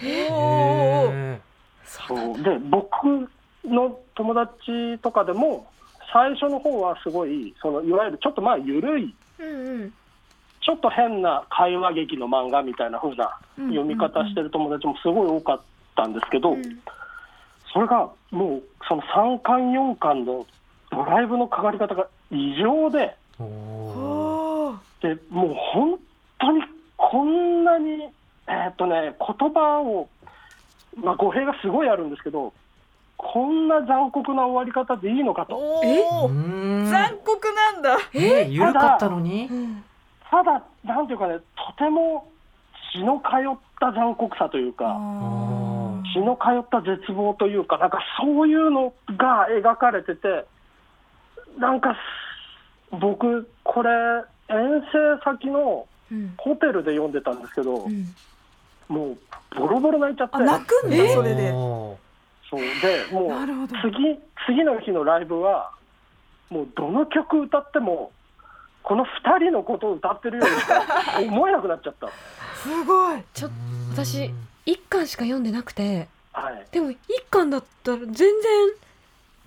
そうで僕の友達とかでも最初の方はすごいそのいわゆるちょっとまあ緩いうんうん。ちょっと変な会話劇の漫画みたいな風な読み方してる友達もすごい多かったんですけど、それがもうその3巻4巻のドライブのかかり方が異常ででもう本当にこんなに、えーっとね、言葉を、まあ、語弊がすごいあるんですけどこんな残酷な終わり方でいいのかと。残酷なんだ。え緩かったのに？ただ、なんていうかね、とても血の通った残酷さというか、ー。血の通った絶望というか、なんかそういうのが描かれてて、なんか僕、これ、遠征先のうん。ホテルで読んでたんですけど、うん。もうボロボロ泣いちゃって、あ泣くんだそれで。おそうでもう次次の日のライブは、もうどの曲歌っても、この2人のことを歌ってるようにしか思えなくなっちゃった。すごい。ちょ私一巻しか読んでなくてはい。でも一巻だったら全然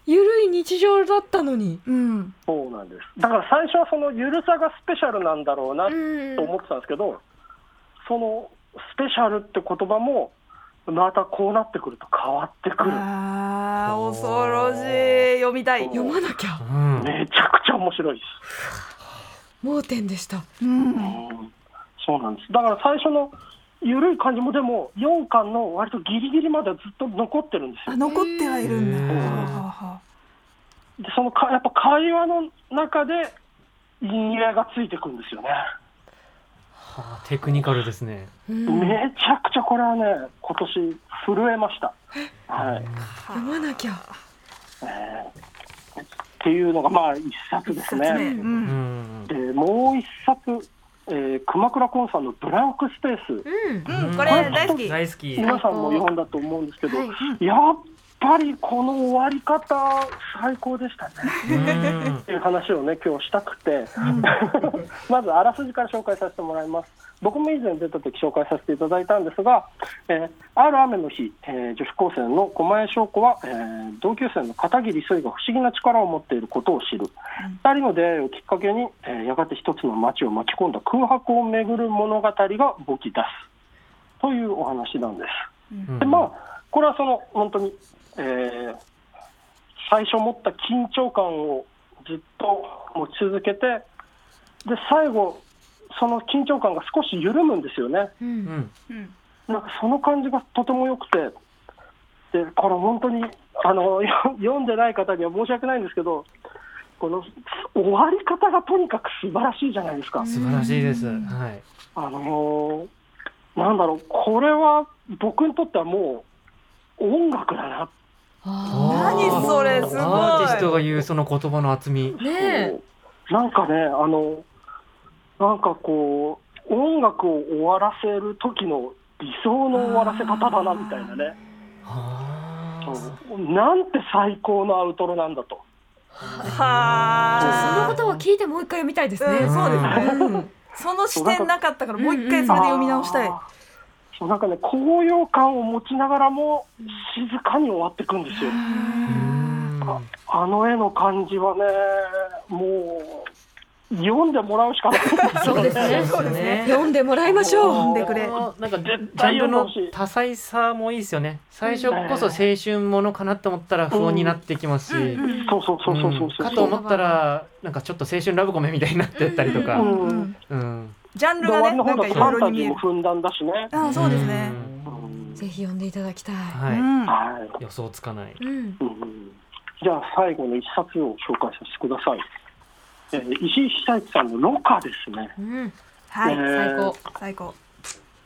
ゆるい日常だったのに。うん。そうなんです。だから最初はそのゆるさがスペシャルなんだろうなうんと思ってたんですけど、そのスペシャルって言葉もまたこうなってくると変わってくる。あー恐ろしい読みたい読まなきゃうんめちゃくちゃ面白いです。盲点でしたうんうんそうなんです。だから最初のゆるい感じもでも4巻の割とギリギリまではずっと残ってるんですよ。あ残ってはいるんだへーはあはあはでそのかやっぱ会話の中で陰影がついてくるんですよね。はあテクニカルですね。うん。めちゃくちゃこれはね今年震えました。はい。読まなきゃっていうのがまあ一冊です一冊目。ね。ううん。んでもう一冊、えー熊倉コンさんのブランクスペース、うん。うん。これ大好き。大好き。皆さんも読んだと思うんですけど、はい。やっぱりこの終わり方、最高でしたね。うんっていう話をね、今日したくて、まずあらすじから紹介させてもらいます。僕も以前出た時紹介させていただいたんですが、えーある雨の日、えー女子高生の狛江翔子は、えー同級生の片桐水が不思議な力を持っていることを知る。二人の出会いをきっかけに、えーやがて一つの街を巻き込んだ空白をめぐる物語が動き出すというお話なんです。うんでまあ、これはその本当に、えー最初持った緊張感をずっと持ち続けて、で最後、その緊張感が少し緩むんですよね。ううん。んうん。なんかその感じがとても良くて、でこれ、本当にあのよ 読んでない方には申し訳ないんですけど、この終わり方がとにかく素晴らしいじゃないですか。素晴らしいです。うん。はい。あのーなんだろう、これは僕にとってはもう音楽だなあ何それすごい。アーティストが言うその言葉の厚み。ーねえ。なんかね、あの、なんかこう、音楽を終わらせる時の理想の終わらせ方だなみたいなね、はあそう。なんて最高のアウトロなんだと。はあ。そのあことを聞いてもう一回読みたいですね、うんそうですね。うん。その視点なかったからもう一回それで読み直したい。あーそうなんかね、高揚感を持ちながらも、静かに終わっていくんですよ。うん。あの絵の感じはね、もう、読んでもらうしかない。んですよそうですね。そうですね。読んでもらいましょう。読んでくれ。なんかジャンルの多彩さもいいですよね。最初こそ青春ものかなと思ったら不穏になってきますし、うんそうそうそうそうそううんそう。かと思ったらなんかちょっと青春ラブコメみたいになってったりとか、ううんん。うんジャンルがねなんかいろいろに見えるタジーもふんだんだしね。ああそうですね。うん。ぜひ読んでいただきたい、はい、うんはい。予想つかない。うん。うんじゃあ最後の一冊を紹介させてください。えー石井久一さんの「ロカ」ですね。うん、はい。えー最高。最高。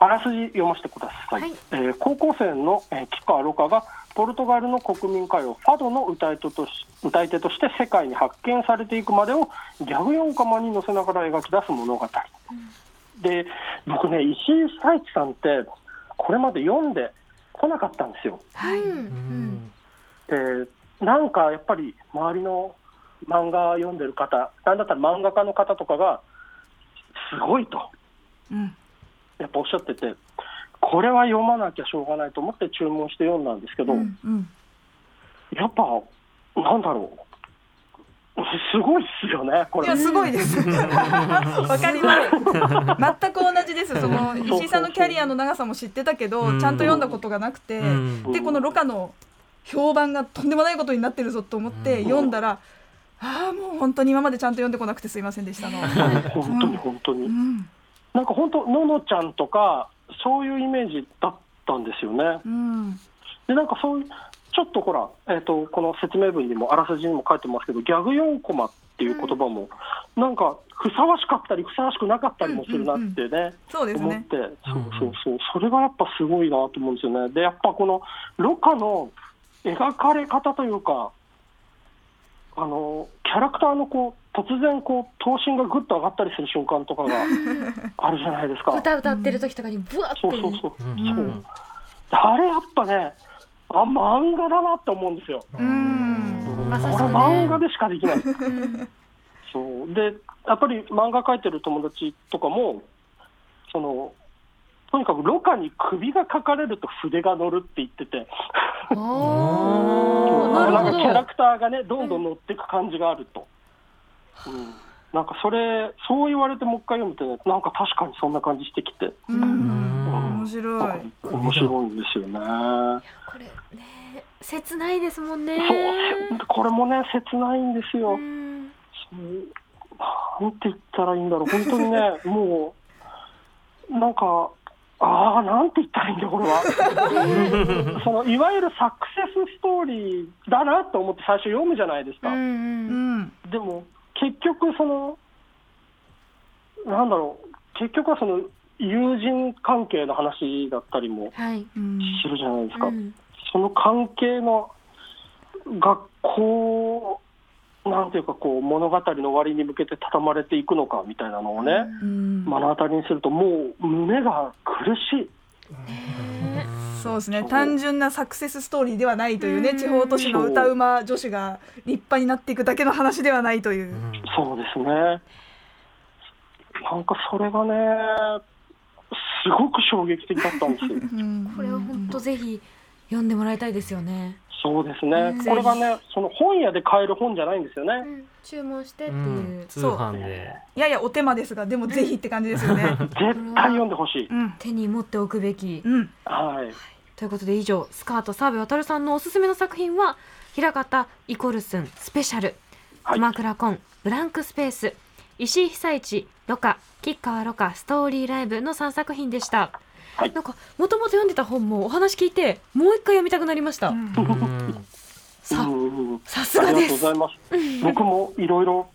あらすじ読ませてください。はい。えー高校生の、えー、吉川ロカがポルトガルの国民歌謡ファドの歌い手とし歌い手として世界に発見されていくまでをギャグ4コマに載せながら描き出す物語。で僕ね石井久一さんってこれまで読んでこなかったんですよ。はい。でなんかやっぱり周りの漫画読んでる方なんだったら漫画家の方とかがすごいと。うん。やっぱおっしゃっててこれは読まなきゃしょうがないと思って注文して読んだんですけど、うんうん。やっぱなんだろうすごいっすよね、これいや。すごいです。わかります。全く同じです。その石井さんのキャリアの長さも知ってたけど、うんちゃんと読んだことがなくて、うんでこのロカの評判がとんでもないことになってるぞと思ってうん読んだら、ああもう本当に今までちゃんと読んでこなくてすいませんでしたの。本当に本当にう。んなんか本当、ののちゃんとか、そういうイメージだったんですよね。うんで、なんかそういう、ちょっとほら、えっ、と、この説明文にも、あらすじにも書いてますけど、ギャグ4コマっていう言葉も、なんか、ふさわしかったり、ふさわしくなかったりもするなってね。そうですね。思って、そうそうそう、それがやっぱすごいなと思うんですよね。で、やっぱこのロカの描かれ方というか、あのキャラクターのこう突然こう頭身がぐっと上がったりする瞬間とかが あるじゃないですか。歌歌ってる時とかにブワってそうそうそう。うんそうあれやっぱね、あ漫画だなって思うんですよ。うん。これ漫画でしかできない。そう。でやっぱり漫画描いてる友達とかもそのとにかくロカに首が描かれると筆が乗るって言ってて。なんかキャラどクターがねどんどん乗っていく感じがあると、うん、なんかそれそう言われてもう一回読むとねなんか確かにそんな感じしてきて。うんん面白い。面白いんですよね。これね切ないですもんねそうせこれもね切ないんですよ。うんなんて言ったらいいんだろう、本当にね、もう、なんか、ああ、なんて言ったらいいんだ、これは。そのいわゆるサクセスストーリーだなと思って最初読むじゃないですか。うんううんんでも、結局、その、なんだろう、結局はその、友人関係の話だったりもはいうんするじゃないですか。うんその関係の学校、なんていうかこう物語の終わりに向けて畳まれていくのかみたいなのをね、うん目の当たりにすると、もう胸が苦しい。ねそうですね単純なサクセスストーリーではないというねうん地方都市の歌うま女子が立派になっていくだけの話ではないという。そうですね。なんかそれがね、すごく衝撃的だったんですよ。うん。これは本当ぜひ読んでもらいたいですよね。そうですね。うん。これがね、その本屋で買える本じゃないんですよね。注文してってういう、ん。通販で。ややお手間ですがでもぜひって感じですよね。絶対読んでほしい。うん。手に持っておくべき。うん。はい。ということで以上スカート澤部渉さんのおすすめの作品は平方イコルスンスペシャル。はい。鎌倉コンブランクスペース石井被災地ロカ吉川ロカストーリーライブの3作品でした、はい。なんかもともと読んでた本もお話聞いてもう一回読みたくなりました、ささすがでありがとうすございます。僕もいろいろ、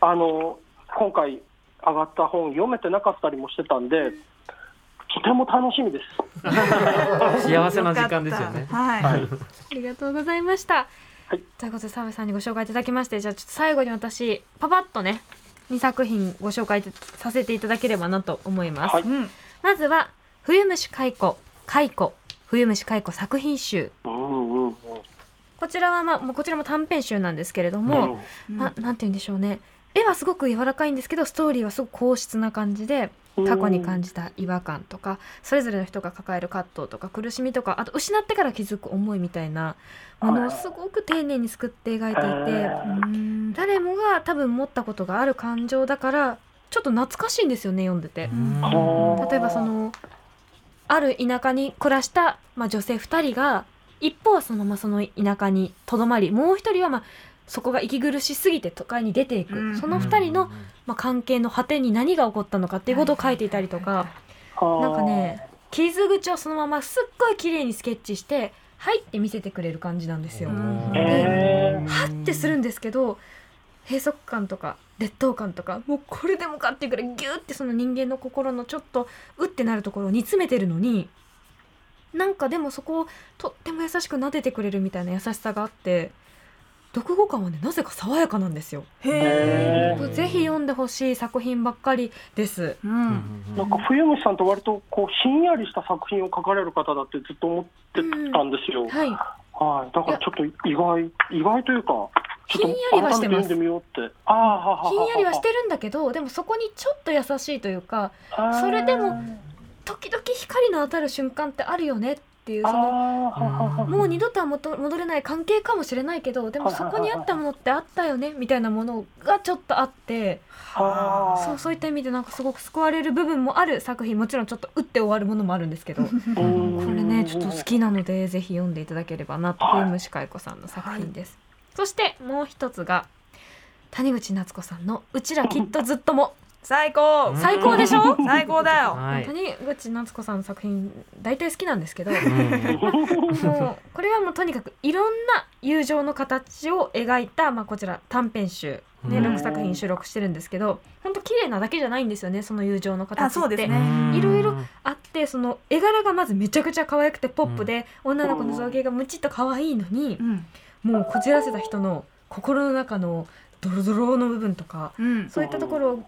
あの、今回上がった本読めてなかったりもしてたんで、とても楽しみです。幸せな時間ですよね。はい、はい。ありがとうございました。はい。ということで澤部さんにご紹介いただきましてじゃあちょっと最後に私パパッとね2作品ご紹介させていただければなと思います。はい。うん。まずは冬虫蚕蚕冬虫蚕作品集。うんうんうん。こちらはまあこちらも短編集なんですけれども、ななんて言うんでしょうね。絵はすごく柔らかいんですけどストーリーはすごく硬質な感じで過去に感じた違和感とかそれぞれの人が抱える葛藤とか苦しみとかあと失ってから気づく思いみたいなものをすごく丁寧に作って描いていてうん。誰もが多分持ったことがある感情だからちょっと懐かしいんですよね読んでて。はあ例えばそのある田舎に暮らした、まあ、女性2人が一方はそのままその田舎にとどまりもう一人はまあそこが息苦しすぎて都会に出ていく、うん。その2人の、まあ、関係の果てに何が起こったのかっていうことを書いていたりとか、なんかね傷口をそのまますっごい綺麗にスケッチして「はい」って見せてくれる感じなんですよ。ん。へはってするんですけど閉塞感とか劣等感とかもうこれでもかっていうくらいギューってその人間の心のちょっとうってなるところを煮詰めてるのになんかでもそこをとっても優しく撫でてくれるみたいな優しさがあって読後感はねなぜか爽やかなんですよ。へえ。ぜひ読んでほしい作品ばっかりです。うん。なんか冬虫さんって割とこうひんやりした作品を書かれる方だってずっと思ってたんですよ。はい、はい。だからちょっと意外意外というか、ちょっとひんやりはしてます改めて読んでみようって。ああはははひんやりはしてるんだけどでもそこにちょっと優しいというかそれでも時々光の当たる瞬間ってあるよねっっていうそのもう二度とは戻戻れない関係かもしれないけどでもそこにあったものってあったよねみたいなものがちょっとあってそうそういった意味でなんかすごく救われる部分もある作品もちろんちょっと打って終わるものもあるんですけどこうん。れねちょっと好きなのでぜひ読んでいただければなと虫かいこさんの作品です。そしてもう一つが谷口夏子さんの「うちらきっとずっとも最高。うん。最高でしょ？最高だよ。はい。谷口夏子さんの作品大体好きなんですけどうん。もうこれはもうとにかくいろんな友情の形を描いた、まあ、こちら短編集、ね、うん。6作品収録してるんですけど本当綺麗なだけじゃないんですよねその友情の形って。あそうですね。いろいろあってその絵柄がまずめちゃくちゃ可愛くてポップで、女の子の造形がむちっと可愛いのにう、ん。もうこじらせた人の心の中のドロドロの部分とかうん。そういったところを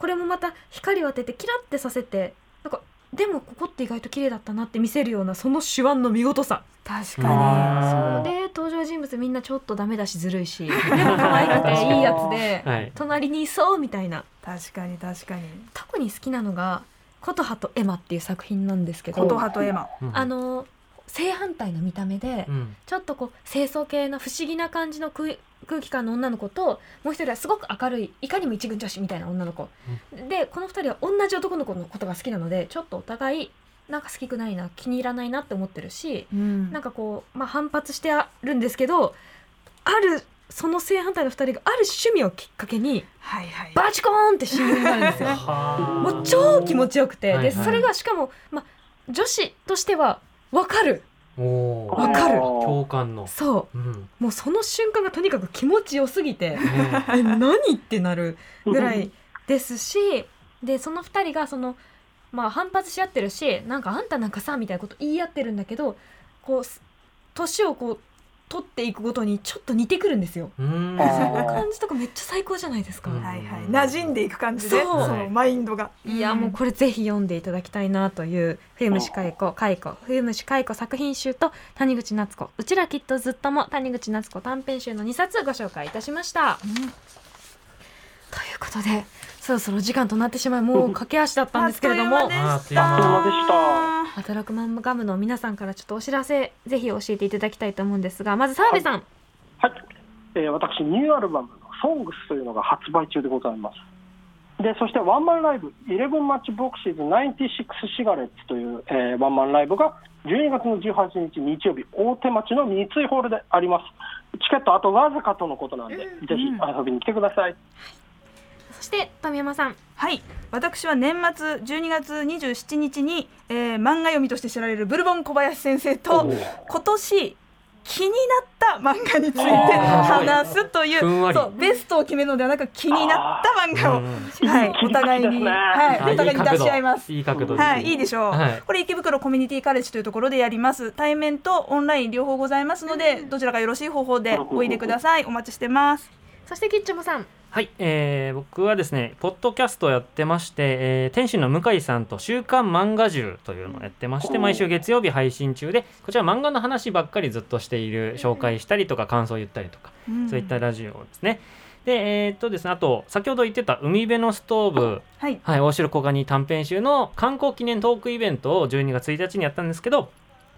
これもまた光を当ててキラッてさせてなんかでもここって意外と綺麗だったなって見せるようなその手腕の見事さ。確かあー。で登場人物みんなちょっとダメだしずるいし でも可愛くていいやつで、はい。隣にいそうみたいな。に確かに確かに。特に好きなのが「琴葉とエマ」っていう作品なんですけど琴葉とエマ。うん。あの正反対の見た目で、うん。ちょっとこう清楚系な不思議な感じの空空気感の女の子ともう一人はすごく明るいいかにも一軍女子みたいな女の子、でこの二人は同じ男の子のことが好きなのでちょっとお互いなんか好きくないな気に入らないなって思ってるし、うん。なんかこう、まあ、反発してあるんですけどあるその正反対の二人がある趣味をきっかけにはいはい。バチコーンって親友になるんですよ。はあ。もう超気持ちよくて、でそれがしかも、まあ、女子としては分かる。わかる。共感の。そう。うん。もうその瞬間がとにかく気持ちよすぎてね。え何ってなるぐらいですしでその2人がその、まあ、反発し合ってるしなんかあんたなんかさみたいなこと言い合ってるんだけどこうす年をこう取っていくごとにちょっと似てくるんですよ。その感じとかめっちゃ最高じゃないですか。うん。はいはい。馴染んでいく感じで。そう。そのマインドが。いやもうこれぜひ読んでいただきたいなという冬虫かいこかいこ冬虫かいこ作品集と谷口夏子。うちらきっとずっとも谷口夏子短編集の2冊ご紹介いたしました。ということでそろそろ時間となってしまいもう駆け足だったんですけれども。あっという間でしあっという間でした。働くマンガムの皆さんからちょっとお知らせぜひ教えていただきたいと思うんですがまず澤部さん、はい、えー私、ニューアルバムの「SONGS」というのが発売中でございます。でそしてワンマンライブ「11マッチボクシーズ96シガレッツ」という、えーワンマンライブが12月の18日日曜日大手町の三井ホールであります。チケットあとわずかとのことなんで、ぜひ遊びに来てくださいそして富山さん。はい。私は年末12月27日に、えー漫画読みとして知られるブルボン小林先生と今年気になった漫画について話すというそうベストを決めるのではなく気になった漫画を、うん。はい、お互いに、はい、お互いに出し合います。いいはい、いいでしょう、はい。これ池袋コミュニティカレッジというところでやります。対面とオンライン両方ございますのでどちらかよろしい方法でおいでください。お待ちしてます。そしてキッチョモさんはい、えー僕はですねポッドキャストをやってまして、えー天使の向井さんと「週刊漫画集」というのをやってまして毎週月曜日配信中でこちら漫画の話ばっかりずっとしている紹介したりとか感想を言ったりとかそういったラジオですね。でえーっとですねあと先ほど言ってた「海辺のストーブ」はい。はい、大城小蟹短編集の観光記念トークイベントを12月1日にやったんですけど、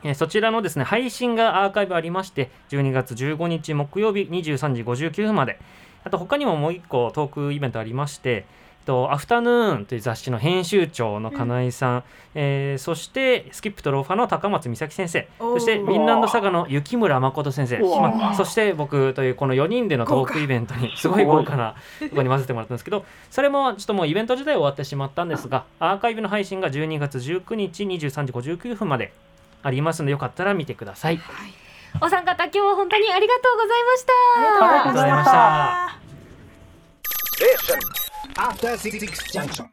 えーそちらのですね配信がアーカイブありまして12月15日木曜日23時59分まであと他にももう一個トークイベントありましてとアフタヌーンという雑誌の編集長の金井さん、えーそしてスキップとローファの高松美咲先生。そしてフィンランドサガの雪村誠先生、まあそして僕というこの4人でのトークイベントにすごい。豪華なところに混ぜてもらったんですけどそれもちょっともうイベント自体終わってしまったんですがアーカイブの配信が12月19日23時59分までありますのでよかったら見てください。お三方今日は本当にありがとうございましたありがとうございました。After Six Junction.